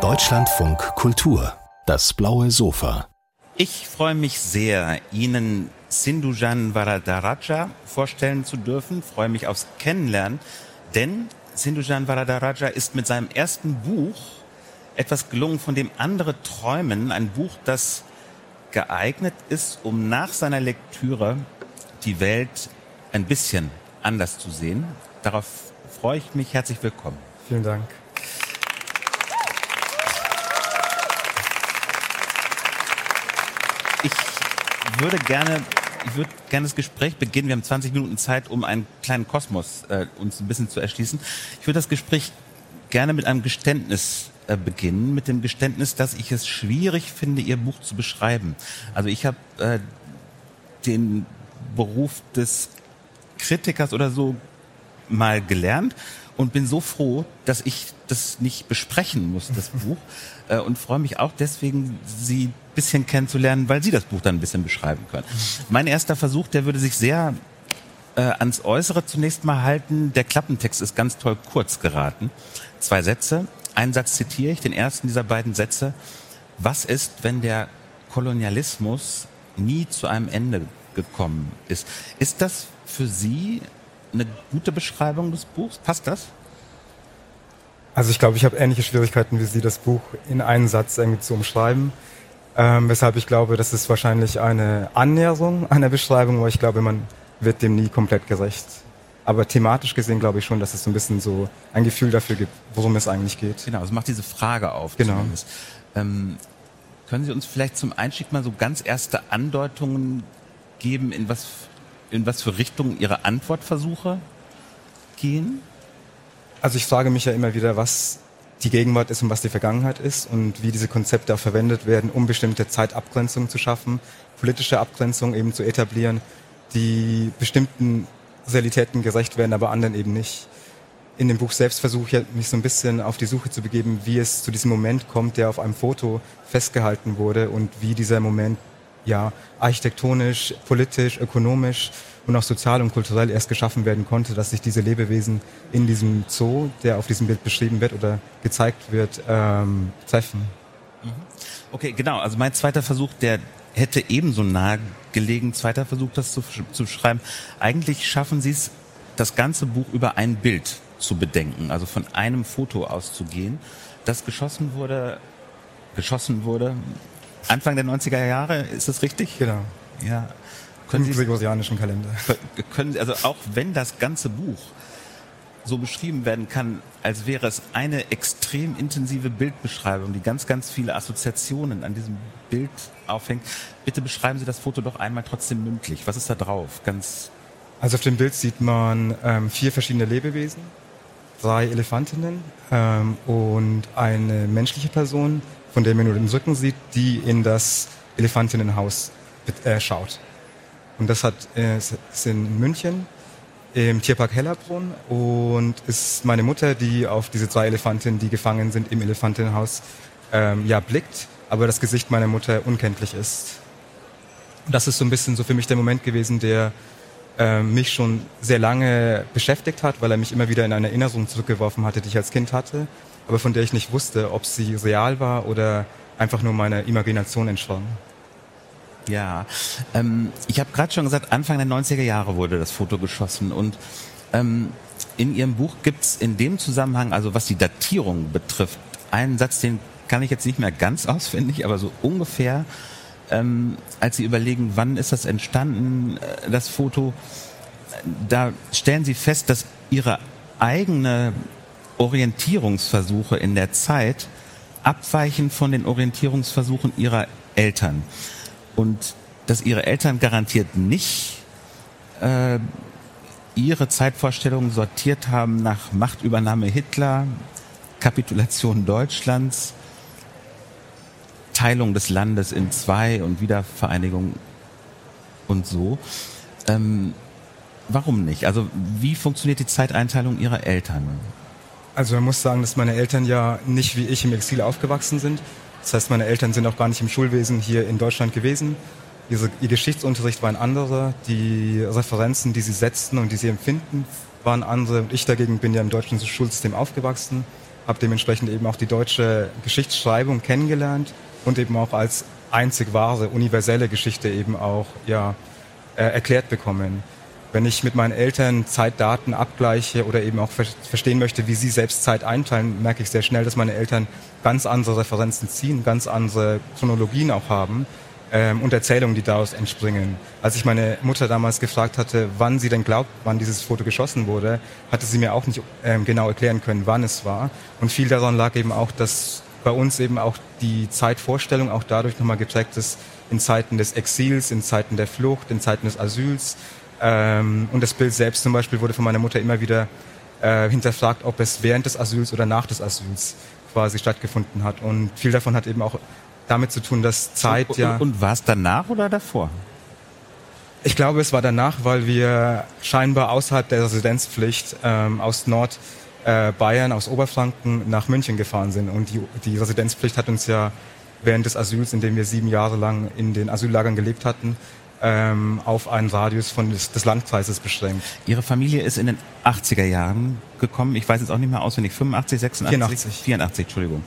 Deutschlandfunk Kultur, das blaue Sofa. Ich freue mich sehr, Ihnen Sindhujan Varadaraja vorstellen zu dürfen. Freue mich aufs Kennenlernen, denn Sindhujan Varadaraja ist mit seinem ersten Buch etwas gelungen, von dem andere träumen. Ein Buch, das geeignet ist, um nach seiner Lektüre die Welt ein bisschen anders zu sehen. Darauf freue ich mich. Herzlich willkommen. Vielen Dank. Ich würde gerne ich würde gerne das Gespräch beginnen. Wir haben 20 Minuten Zeit, um einen kleinen Kosmos äh, uns ein bisschen zu erschließen. Ich würde das Gespräch gerne mit einem Geständnis äh, beginnen, mit dem Geständnis, dass ich es schwierig finde, Ihr Buch zu beschreiben. Also ich habe äh, den Beruf des Kritikers oder so mal gelernt und bin so froh, dass ich das nicht besprechen muss, das Buch. Äh, und freue mich auch deswegen, Sie ein bisschen kennenzulernen, weil Sie das Buch dann ein bisschen beschreiben können. Mein erster Versuch, der würde sich sehr äh, ans Äußere zunächst mal halten. Der Klappentext ist ganz toll kurz geraten. Zwei Sätze. Einen Satz zitiere ich, den ersten dieser beiden Sätze. Was ist, wenn der Kolonialismus nie zu einem Ende gekommen ist? Ist das für Sie eine gute Beschreibung des Buchs? Passt das? Also ich glaube, ich habe ähnliche Schwierigkeiten wie Sie, das Buch in einen Satz irgendwie zu umschreiben. Ähm, weshalb ich glaube, das ist wahrscheinlich eine Annäherung einer Beschreibung, aber ich glaube, man wird dem nie komplett gerecht. Aber thematisch gesehen glaube ich schon, dass es so ein bisschen so ein Gefühl dafür gibt, worum es eigentlich geht. Genau, es macht diese Frage auf. Genau. Ähm, können Sie uns vielleicht zum Einstieg mal so ganz erste Andeutungen geben, in was in was für Richtungen Ihre Antwortversuche gehen? Also ich frage mich ja immer wieder, was die Gegenwart ist und was die Vergangenheit ist und wie diese Konzepte auch verwendet werden, um bestimmte Zeitabgrenzungen zu schaffen, politische Abgrenzungen eben zu etablieren, die bestimmten Realitäten gerecht werden, aber anderen eben nicht. In dem Buch selbst versuche ich mich so ein bisschen auf die Suche zu begeben, wie es zu diesem Moment kommt, der auf einem Foto festgehalten wurde und wie dieser Moment ja architektonisch, politisch, ökonomisch und auch sozial und kulturell erst geschaffen werden konnte, dass sich diese Lebewesen in diesem Zoo, der auf diesem Bild beschrieben wird oder gezeigt wird, ähm, treffen. Mhm. Okay, genau. Also mein zweiter Versuch, der hätte ebenso nahe gelegen, zweiter Versuch, das zu, zu schreiben. Eigentlich schaffen Sie es, das ganze Buch über ein Bild zu bedenken, also von einem Foto auszugehen, das geschossen wurde, geschossen wurde Anfang der 90er Jahre, ist das richtig? Genau. Ja. Können Im gregorianischen Kalender. Können Sie, also auch wenn das ganze Buch so beschrieben werden kann, als wäre es eine extrem intensive Bildbeschreibung, die ganz, ganz viele Assoziationen an diesem Bild aufhängt. Bitte beschreiben Sie das Foto doch einmal trotzdem mündlich. Was ist da drauf? Ganz also auf dem Bild sieht man ähm, vier verschiedene Lebewesen, drei Elefantinnen ähm, und eine menschliche Person, von der man nur den Rücken sieht, die in das Elefantinnenhaus äh, schaut. Und das hat, äh, ist in München im Tierpark Hellerbrunn und ist meine Mutter, die auf diese drei Elefantinnen, die gefangen sind im Elefantinnenhaus, ähm, ja blickt, aber das Gesicht meiner Mutter unkenntlich ist. Und das ist so ein bisschen so für mich der Moment gewesen, der äh, mich schon sehr lange beschäftigt hat, weil er mich immer wieder in eine Erinnerung zurückgeworfen hatte, die ich als Kind hatte aber von der ich nicht wusste, ob sie real war oder einfach nur meiner Imagination entsprang. Ja, ähm, ich habe gerade schon gesagt, Anfang der 90er Jahre wurde das Foto geschossen und ähm, in Ihrem Buch gibt's in dem Zusammenhang, also was die Datierung betrifft, einen Satz, den kann ich jetzt nicht mehr ganz auswendig, aber so ungefähr, ähm, als Sie überlegen, wann ist das entstanden, äh, das Foto, da stellen Sie fest, dass Ihre eigene Orientierungsversuche in der Zeit abweichen von den Orientierungsversuchen ihrer Eltern. Und dass ihre Eltern garantiert nicht äh, ihre Zeitvorstellungen sortiert haben nach Machtübernahme Hitler, Kapitulation Deutschlands, Teilung des Landes in zwei und Wiedervereinigung und so. Ähm, warum nicht? Also wie funktioniert die Zeiteinteilung ihrer Eltern? Also man muss sagen, dass meine Eltern ja nicht wie ich im Exil aufgewachsen sind. Das heißt, meine Eltern sind auch gar nicht im Schulwesen hier in Deutschland gewesen. Ihre, ihr Geschichtsunterricht war ein anderer. Die Referenzen, die sie setzten und die sie empfinden, waren andere. Und ich dagegen bin ja im deutschen Schulsystem aufgewachsen. habe dementsprechend eben auch die deutsche Geschichtsschreibung kennengelernt und eben auch als einzig wahre, universelle Geschichte eben auch ja, äh, erklärt bekommen. Wenn ich mit meinen Eltern Zeitdaten abgleiche oder eben auch ver verstehen möchte, wie sie selbst Zeit einteilen, merke ich sehr schnell, dass meine Eltern ganz andere Referenzen ziehen, ganz andere Chronologien auch haben ähm, und Erzählungen, die daraus entspringen. Als ich meine Mutter damals gefragt hatte, wann sie denn glaubt, wann dieses Foto geschossen wurde, hatte sie mir auch nicht ähm, genau erklären können, wann es war. Und viel daran lag eben auch, dass bei uns eben auch die Zeitvorstellung auch dadurch nochmal geprägt ist, in Zeiten des Exils, in Zeiten der Flucht, in Zeiten des Asyls. Ähm, und das Bild selbst zum Beispiel wurde von meiner Mutter immer wieder äh, hinterfragt, ob es während des Asyls oder nach des Asyls quasi stattgefunden hat. Und viel davon hat eben auch damit zu tun, dass Zeit und, ja. Und, und war es danach oder davor? Ich glaube, es war danach, weil wir scheinbar außerhalb der Residenzpflicht ähm, aus Nord äh, aus Oberfranken nach München gefahren sind. Und die, die Residenzpflicht hat uns ja während des Asyls, in dem wir sieben Jahre lang in den Asyllagern gelebt hatten, ähm, auf einen Radius von des, des Landkreises beschränkt. Ihre Familie ist in den 80er Jahren gekommen. Ich weiß jetzt auch nicht mehr auswendig. 85, 86? 84. 84, Entschuldigung.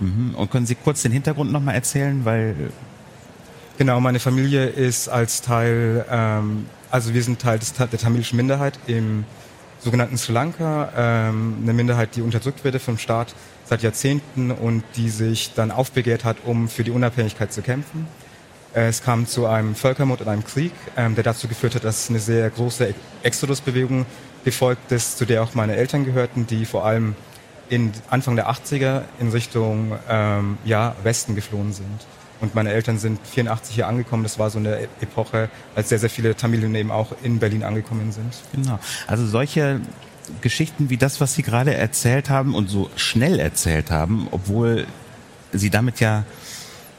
Mhm. Und können Sie kurz den Hintergrund nochmal erzählen, weil Genau, meine Familie ist als Teil, ähm, also wir sind Teil des, der tamilischen Minderheit im sogenannten Sri Lanka, ähm, eine Minderheit, die unterdrückt wird vom Staat seit Jahrzehnten und die sich dann aufbegehrt hat, um für die Unabhängigkeit zu kämpfen. Es kam zu einem Völkermord und einem Krieg, ähm, der dazu geführt hat, dass eine sehr große Exodusbewegung gefolgt ist, zu der auch meine Eltern gehörten, die vor allem in Anfang der 80er in Richtung ähm, ja, Westen geflohen sind. Und meine Eltern sind 84 hier angekommen. Das war so eine Epoche, als sehr, sehr viele Tamilen eben auch in Berlin angekommen sind. Genau. Also solche Geschichten wie das, was Sie gerade erzählt haben und so schnell erzählt haben, obwohl Sie damit ja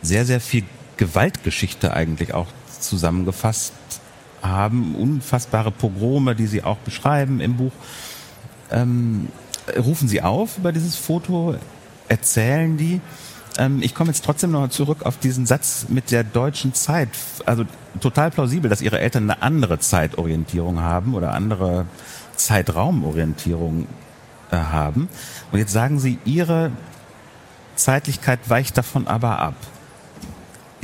sehr, sehr viel Gewaltgeschichte eigentlich auch zusammengefasst haben, unfassbare Pogrome, die Sie auch beschreiben im Buch. Ähm, rufen Sie auf über dieses Foto, erzählen die. Ähm, ich komme jetzt trotzdem noch zurück auf diesen Satz mit der deutschen Zeit. Also total plausibel, dass Ihre Eltern eine andere Zeitorientierung haben oder andere Zeitraumorientierung äh, haben. Und jetzt sagen Sie, Ihre Zeitlichkeit weicht davon aber ab.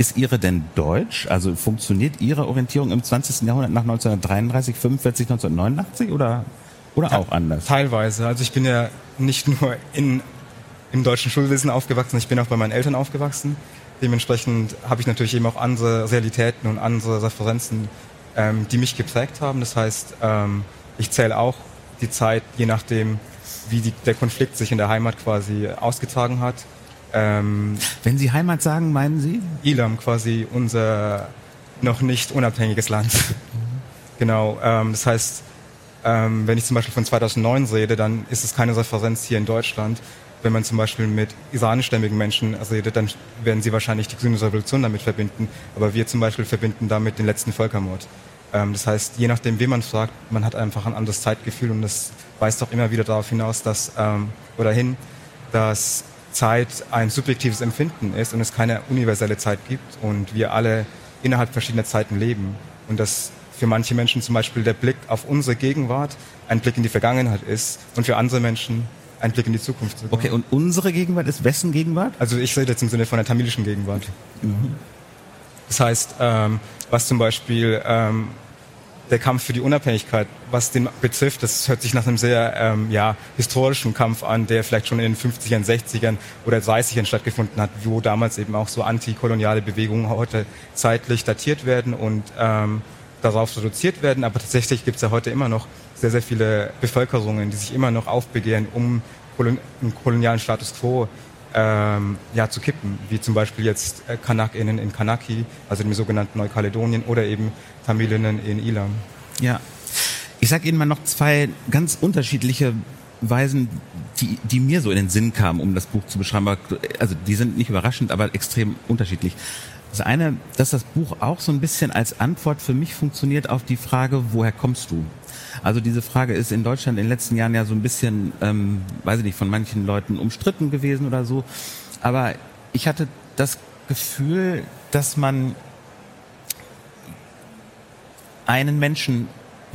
Ist Ihre denn deutsch? Also funktioniert Ihre Orientierung im 20. Jahrhundert nach 1933, 45, 1989 oder, oder auch anders? Teilweise. Also ich bin ja nicht nur in, im deutschen Schulwesen aufgewachsen, ich bin auch bei meinen Eltern aufgewachsen. Dementsprechend habe ich natürlich eben auch andere Realitäten und andere Referenzen, ähm, die mich geprägt haben. Das heißt, ähm, ich zähle auch die Zeit, je nachdem, wie die, der Konflikt sich in der Heimat quasi ausgetragen hat. Ähm, Wenn Sie Heimat sagen, meinen Sie? Ilam quasi unser noch nicht unabhängiges Land. genau, ähm, das heißt, ähm, wenn ich zum Beispiel von 2009 rede, dann ist es keine Referenz hier in Deutschland. Wenn man zum Beispiel mit iranischstämmigen Menschen redet, dann werden sie wahrscheinlich die grüne Revolution damit verbinden. Aber wir zum Beispiel verbinden damit den letzten Völkermord. Ähm, das heißt, je nachdem, wen man fragt, man hat einfach ein anderes Zeitgefühl und das weist auch immer wieder darauf hinaus, dass, ähm, oder hin, dass Zeit ein subjektives Empfinden ist und es keine universelle Zeit gibt und wir alle innerhalb verschiedener Zeiten leben. Und dass für manche Menschen zum Beispiel der Blick auf unsere Gegenwart ein Blick in die Vergangenheit ist und für andere Menschen ein Blick in die Zukunft. Sogar. Okay, und unsere Gegenwart ist wessen Gegenwart? Also ich rede jetzt im Sinne von der tamilischen Gegenwart. Das heißt, ähm, was zum Beispiel ähm, der Kampf für die Unabhängigkeit, was den betrifft, das hört sich nach einem sehr ähm, ja, historischen Kampf an, der vielleicht schon in den 50ern, 60ern oder 30ern stattgefunden hat, wo damals eben auch so antikoloniale Bewegungen heute zeitlich datiert werden und ähm, darauf reduziert werden. Aber tatsächlich gibt es ja heute immer noch sehr, sehr viele Bevölkerungen, die sich immer noch aufbegehren, um einen kolonialen Status quo ähm, ja, zu kippen, wie zum Beispiel jetzt äh, KanakInnen in Kanaki, also dem sogenannten Neukaledonien, oder eben Tamilinnen in Ilam. Ja. Ich sage Ihnen mal noch zwei ganz unterschiedliche Weisen, die, die mir so in den Sinn kamen, um das Buch zu beschreiben. Also die sind nicht überraschend, aber extrem unterschiedlich. Das eine, dass das Buch auch so ein bisschen als Antwort für mich funktioniert auf die Frage, woher kommst du? Also diese Frage ist in Deutschland in den letzten Jahren ja so ein bisschen, ähm, weiß ich nicht, von manchen Leuten umstritten gewesen oder so. Aber ich hatte das Gefühl, dass man einen Menschen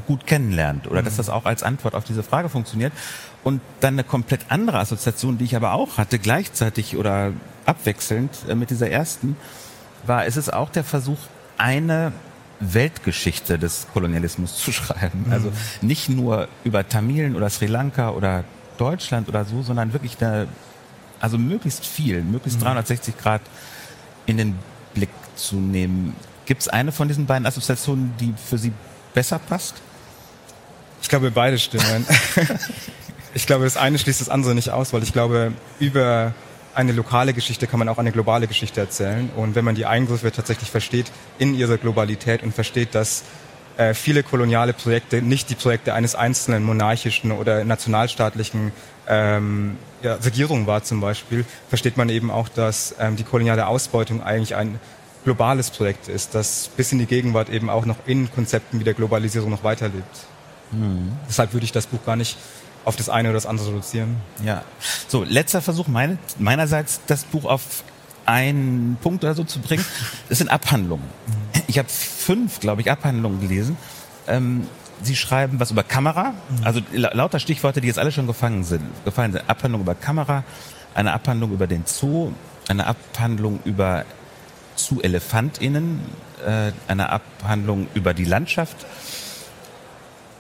gut kennenlernt oder mhm. dass das auch als Antwort auf diese Frage funktioniert. Und dann eine komplett andere Assoziation, die ich aber auch hatte, gleichzeitig oder abwechselnd äh, mit dieser ersten, war, es ist auch der Versuch, eine Weltgeschichte des Kolonialismus zu schreiben. Mhm. Also nicht nur über Tamilen oder Sri Lanka oder Deutschland oder so, sondern wirklich eine, also möglichst viel, möglichst 360 mhm. Grad in den Blick zu nehmen. Gibt es eine von diesen beiden Assoziationen, die für Sie besser passt? Ich glaube, beide stimmen. ich glaube, das eine schließt das andere nicht aus, weil ich glaube, über eine lokale Geschichte kann man auch eine globale Geschichte erzählen. Und wenn man die Eingriffe tatsächlich versteht in ihrer Globalität und versteht, dass äh, viele koloniale Projekte nicht die Projekte eines einzelnen monarchischen oder nationalstaatlichen ähm, ja, Regierung war zum Beispiel, versteht man eben auch, dass ähm, die koloniale Ausbeutung eigentlich ein globales Projekt ist, das bis in die Gegenwart eben auch noch in Konzepten wie der Globalisierung noch weiterlebt. Mhm. Deshalb würde ich das Buch gar nicht auf das eine oder das andere reduzieren. Ja. So, letzter Versuch meine, meinerseits, das Buch auf einen Punkt oder so zu bringen. Das sind Abhandlungen. Mhm. Ich habe fünf, glaube ich, Abhandlungen gelesen. Ähm, Sie schreiben was über Kamera, mhm. also lauter Stichworte, die jetzt alle schon gefangen sind, gefallen sind. Abhandlung über Kamera, eine Abhandlung über den Zoo, eine Abhandlung über Zoo-ElefantInnen, äh, eine Abhandlung über die Landschaft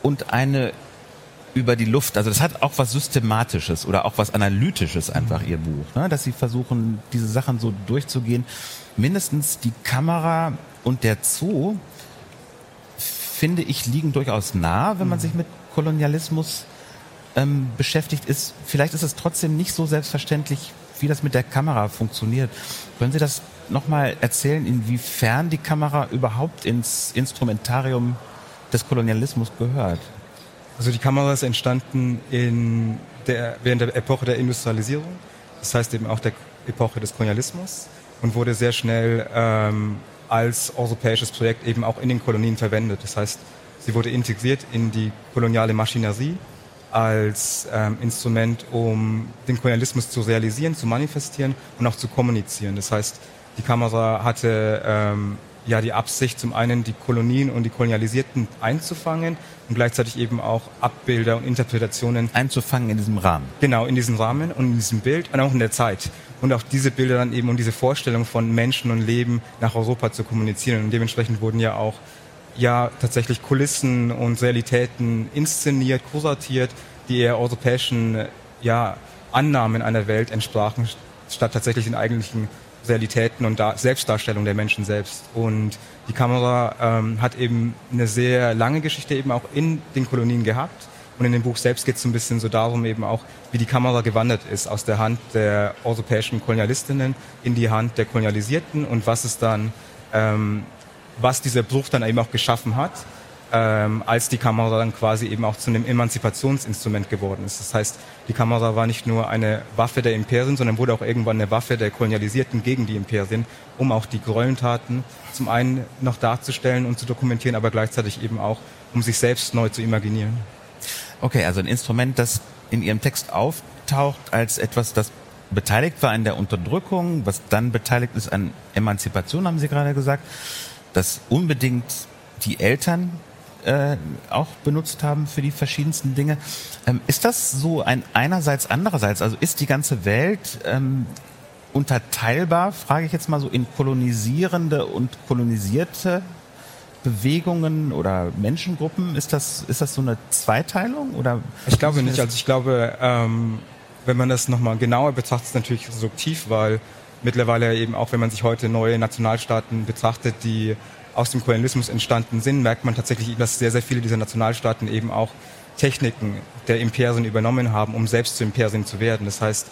und eine über die Luft. Also das hat auch was Systematisches oder auch was Analytisches einfach, ihr Buch. Ne? Dass sie versuchen, diese Sachen so durchzugehen. Mindestens die Kamera und der Zoo, finde ich, liegen durchaus nah, wenn man mhm. sich mit Kolonialismus ähm, beschäftigt ist. Vielleicht ist es trotzdem nicht so selbstverständlich, wie das mit der Kamera funktioniert. Können Sie das nochmal erzählen, inwiefern die Kamera überhaupt ins Instrumentarium des Kolonialismus gehört? Also die Kamera ist entstanden in der, während der Epoche der Industrialisierung, das heißt eben auch der Epoche des Kolonialismus und wurde sehr schnell ähm, als europäisches Projekt eben auch in den Kolonien verwendet. Das heißt, sie wurde integriert in die koloniale Maschinerie als ähm, Instrument, um den Kolonialismus zu realisieren, zu manifestieren und auch zu kommunizieren. Das heißt, die Kamera hatte ähm, ja die Absicht, zum einen die Kolonien und die Kolonialisierten einzufangen und gleichzeitig eben auch Abbilder und Interpretationen einzufangen in diesem Rahmen. Genau, in diesem Rahmen und in diesem Bild und auch in der Zeit. Und auch diese Bilder dann eben und diese Vorstellung von Menschen und Leben nach Europa zu kommunizieren. Und dementsprechend wurden ja auch ja tatsächlich Kulissen und Realitäten inszeniert, kuratiert, die eher europäischen ja, Annahmen einer Welt entsprachen, statt tatsächlich den eigentlichen Realitäten und da Selbstdarstellung der Menschen selbst. Und die Kamera ähm, hat eben eine sehr lange Geschichte eben auch in den Kolonien gehabt. Und in dem Buch selbst geht es ein bisschen so darum eben auch, wie die Kamera gewandert ist aus der Hand der europäischen Kolonialistinnen in die Hand der Kolonialisierten und was es dann, ähm, was dieser Bruch dann eben auch geschaffen hat ähm, als die Kamera dann quasi eben auch zu einem Emanzipationsinstrument geworden ist. Das heißt, die Kamera war nicht nur eine Waffe der Imperien, sondern wurde auch irgendwann eine Waffe der Kolonialisierten gegen die Imperien, um auch die Gräueltaten zum einen noch darzustellen und zu dokumentieren, aber gleichzeitig eben auch, um sich selbst neu zu imaginieren. Okay, also ein Instrument, das in Ihrem Text auftaucht als etwas, das beteiligt war an der Unterdrückung, was dann beteiligt ist an Emanzipation, haben Sie gerade gesagt, das unbedingt die Eltern äh, auch benutzt haben für die verschiedensten Dinge. Ähm, ist das so ein einerseits, andererseits? Also ist die ganze Welt ähm, unterteilbar, frage ich jetzt mal so, in kolonisierende und kolonisierte Bewegungen oder Menschengruppen? Ist das, ist das so eine Zweiteilung? Oder ich glaube nicht. Also ich glaube, ähm, wenn man das nochmal genauer betrachtet, ist es natürlich subjektiv, weil mittlerweile eben auch, wenn man sich heute neue Nationalstaaten betrachtet, die aus dem Kolonialismus entstanden sind, merkt man tatsächlich, dass sehr, sehr viele dieser Nationalstaaten eben auch Techniken der Imperien übernommen haben, um selbst zu Imperien zu werden. Das heißt,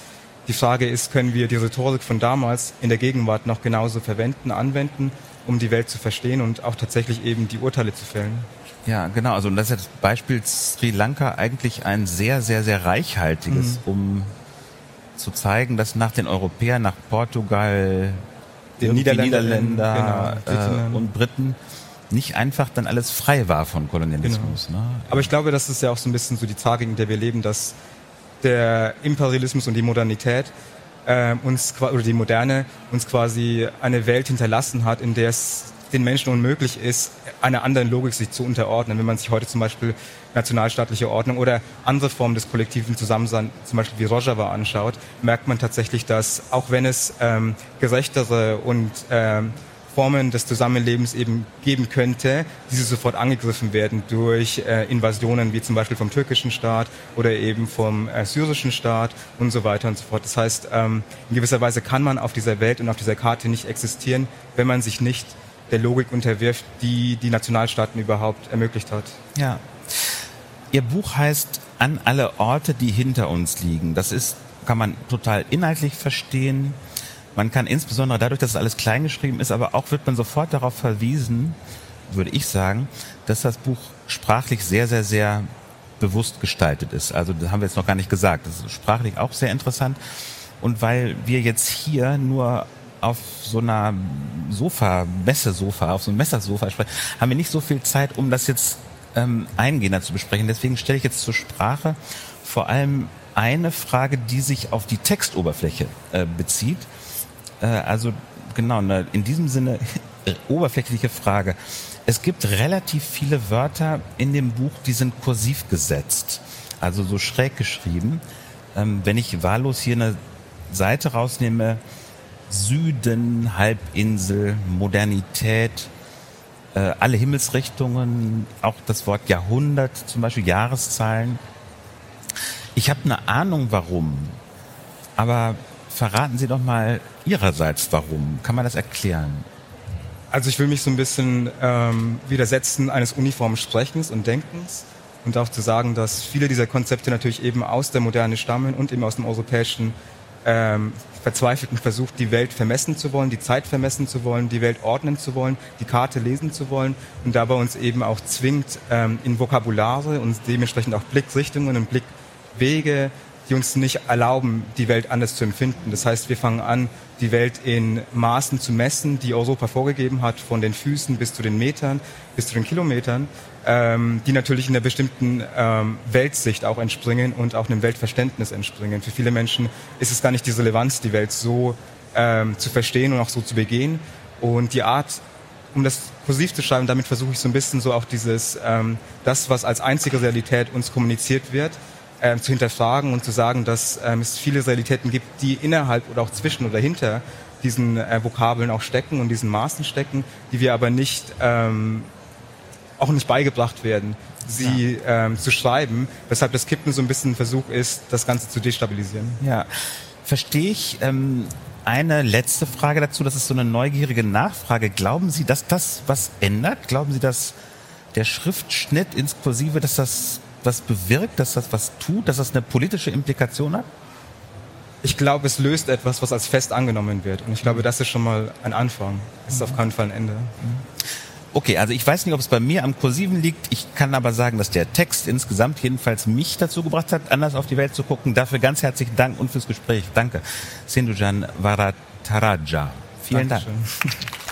die Frage ist, können wir die Rhetorik von damals in der Gegenwart noch genauso verwenden, anwenden, um die Welt zu verstehen und auch tatsächlich eben die Urteile zu fällen? Ja, genau. Also das ist das Beispiel Sri Lanka eigentlich ein sehr, sehr, sehr reichhaltiges, mhm. um zu zeigen, dass nach den Europäern, nach Portugal, den Niederländer, Niederländer genau, äh, und Briten nicht einfach dann alles frei war von Kolonialismus. Genau. Ne? Aber ich glaube, das ist ja auch so ein bisschen so die Tragik, in der wir leben, dass der Imperialismus und die Modernität äh, uns oder die Moderne uns quasi eine Welt hinterlassen hat, in der es den Menschen unmöglich ist, einer anderen Logik sich zu unterordnen. Wenn man sich heute zum Beispiel nationalstaatliche Ordnung oder andere Formen des kollektiven Zusammenseins, zum Beispiel wie Rojava anschaut, merkt man tatsächlich, dass auch wenn es ähm, gerechtere und ähm, Formen des Zusammenlebens eben geben könnte, diese sofort angegriffen werden durch äh, Invasionen wie zum Beispiel vom türkischen Staat oder eben vom äh, syrischen Staat und so weiter und so fort. Das heißt, ähm, in gewisser Weise kann man auf dieser Welt und auf dieser Karte nicht existieren, wenn man sich nicht der Logik unterwirft, die die Nationalstaaten überhaupt ermöglicht hat. Ja. Ihr Buch heißt An alle Orte, die hinter uns liegen. Das ist, kann man total inhaltlich verstehen. Man kann insbesondere dadurch, dass es alles kleingeschrieben ist, aber auch wird man sofort darauf verwiesen, würde ich sagen, dass das Buch sprachlich sehr, sehr, sehr bewusst gestaltet ist. Also das haben wir jetzt noch gar nicht gesagt. Das ist sprachlich auch sehr interessant. Und weil wir jetzt hier nur auf so einer Sofa, Messesofa, auf so einem Messersofa sprechen, haben wir nicht so viel Zeit, um das jetzt ähm, eingehender zu besprechen. Deswegen stelle ich jetzt zur Sprache vor allem eine Frage, die sich auf die Textoberfläche äh, bezieht. Äh, also genau, ne, in diesem Sinne oberflächliche Frage. Es gibt relativ viele Wörter in dem Buch, die sind kursiv gesetzt, also so schräg geschrieben. Ähm, wenn ich wahllos hier eine Seite rausnehme, Süden, Halbinsel, Modernität, äh, alle Himmelsrichtungen, auch das Wort Jahrhundert, zum Beispiel Jahreszahlen. Ich habe eine Ahnung, warum, aber verraten Sie doch mal Ihrerseits, warum? Kann man das erklären? Also ich will mich so ein bisschen ähm, widersetzen eines uniformen Sprechens und Denkens und auch zu sagen, dass viele dieser Konzepte natürlich eben aus der Moderne stammen und eben aus dem europäischen ähm, verzweifelten Versuch, die Welt vermessen zu wollen, die Zeit vermessen zu wollen, die Welt ordnen zu wollen, die Karte lesen zu wollen und dabei uns eben auch zwingt, ähm, in Vokabulare und dementsprechend auch Blickrichtungen und Blickwege die uns nicht erlauben, die Welt anders zu empfinden. Das heißt, wir fangen an, die Welt in Maßen zu messen, die Europa vorgegeben hat, von den Füßen bis zu den Metern, bis zu den Kilometern, ähm, die natürlich in einer bestimmten ähm, Weltsicht auch entspringen und auch einem Weltverständnis entspringen. Für viele Menschen ist es gar nicht die Relevanz, die Welt so ähm, zu verstehen und auch so zu begehen. Und die Art, um das kursiv zu schreiben, damit versuche ich so ein bisschen so auch dieses, ähm, das, was als einzige Realität uns kommuniziert wird, ähm, zu hinterfragen und zu sagen, dass ähm, es viele Realitäten gibt, die innerhalb oder auch zwischen oder hinter diesen äh, Vokabeln auch stecken und diesen Maßen stecken, die wir aber nicht ähm, auch nicht beigebracht werden, sie ja. ähm, zu schreiben, weshalb das Kippen so ein bisschen ein Versuch ist, das Ganze zu destabilisieren. Ja, verstehe ich. Ähm, eine letzte Frage dazu, das ist so eine neugierige Nachfrage. Glauben Sie, dass das was ändert? Glauben Sie, dass der Schriftschnitt ins Kursive, dass das was bewirkt, dass das was tut, dass das eine politische Implikation hat? Ich glaube, es löst etwas, was als fest angenommen wird. Und ich glaube, das ist schon mal ein Anfang. Es ist auf keinen Fall ein Ende. Okay, also ich weiß nicht, ob es bei mir am Kursiven liegt. Ich kann aber sagen, dass der Text insgesamt jedenfalls mich dazu gebracht hat, anders auf die Welt zu gucken. Dafür ganz herzlichen Dank und fürs Gespräch. Danke. Sindujan Varataraja. Vielen Dankeschön. Dank.